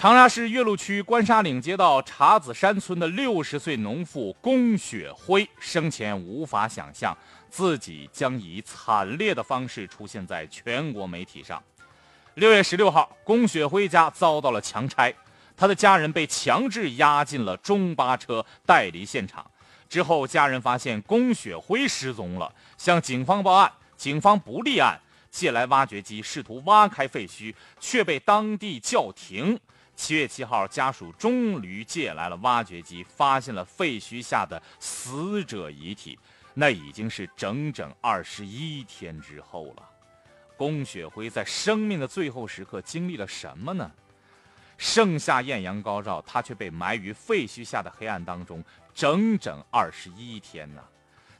长沙市岳麓区关沙岭街道茶子山村的六十岁农妇龚雪辉生前无法想象自己将以惨烈的方式出现在全国媒体上。六月十六号，龚雪辉家遭到了强拆，他的家人被强制押进了中巴车，带离现场。之后，家人发现龚雪辉失踪了，向警方报案，警方不立案，借来挖掘机试图挖开废墟，却被当地叫停。七月七号，家属终于借来了挖掘机，发现了废墟下的死者遗体。那已经是整整二十一天之后了。龚雪辉在生命的最后时刻经历了什么呢？盛夏艳阳高照，他却被埋于废墟下的黑暗当中，整整二十一天呢。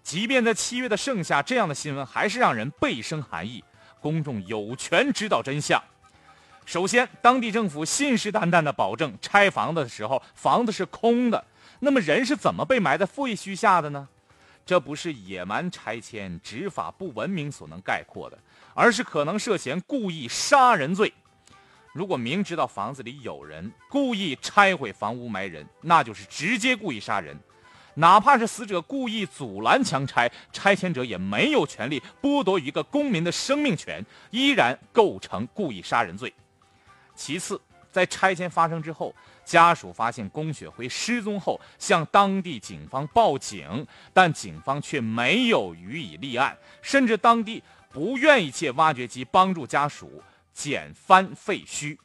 即便在七月的盛夏，这样的新闻还是让人倍生寒意。公众有权知道真相。首先，当地政府信誓旦旦地保证拆房子的时候房子是空的，那么人是怎么被埋在废墟下的呢？这不是野蛮拆迁、执法不文明所能概括的，而是可能涉嫌故意杀人罪。如果明知道房子里有人，故意拆毁房屋埋人，那就是直接故意杀人。哪怕是死者故意阻拦强拆，拆迁者也没有权利剥夺一个公民的生命权，依然构成故意杀人罪。其次，在拆迁发生之后，家属发现龚雪辉失踪后，向当地警方报警，但警方却没有予以立案，甚至当地不愿意借挖掘机帮助家属捡翻废墟。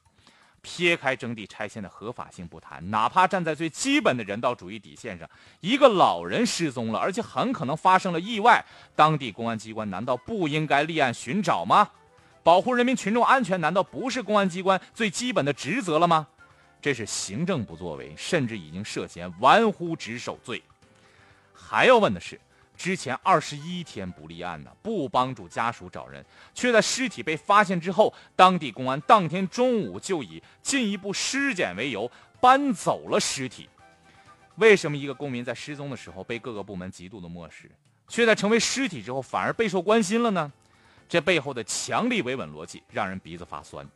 撇开征地拆迁的合法性不谈，哪怕站在最基本的人道主义底线上，一个老人失踪了，而且很可能发生了意外，当地公安机关难道不应该立案寻找吗？保护人民群众安全，难道不是公安机关最基本的职责了吗？这是行政不作为，甚至已经涉嫌玩忽职守罪。还要问的是，之前二十一天不立案呢，不帮助家属找人，却在尸体被发现之后，当地公安当天中午就以进一步尸检为由搬走了尸体。为什么一个公民在失踪的时候被各个部门极度的漠视，却在成为尸体之后反而备受关心了呢？这背后的强力维稳逻辑让人鼻子发酸。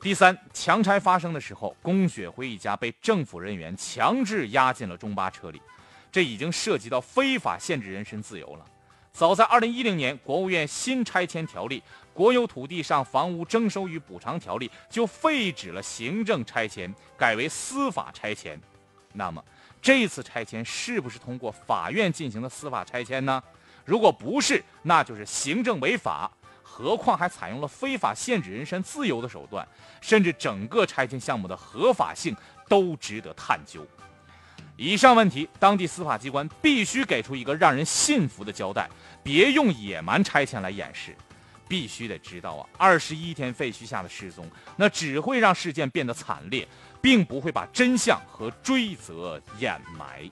第三，强拆发生的时候，龚雪辉一家被政府人员强制押进了中巴车里，这已经涉及到非法限制人身自由了。早在2010年，国务院新拆迁条例《国有土地上房屋征收与补偿条例》就废止了行政拆迁，改为司法拆迁。那么，这次拆迁是不是通过法院进行的司法拆迁呢？如果不是，那就是行政违法。何况还采用了非法限制人身自由的手段，甚至整个拆迁项目的合法性都值得探究。以上问题，当地司法机关必须给出一个让人信服的交代，别用野蛮拆迁来掩饰。必须得知道啊，二十一天废墟下的失踪，那只会让事件变得惨烈，并不会把真相和追责掩埋。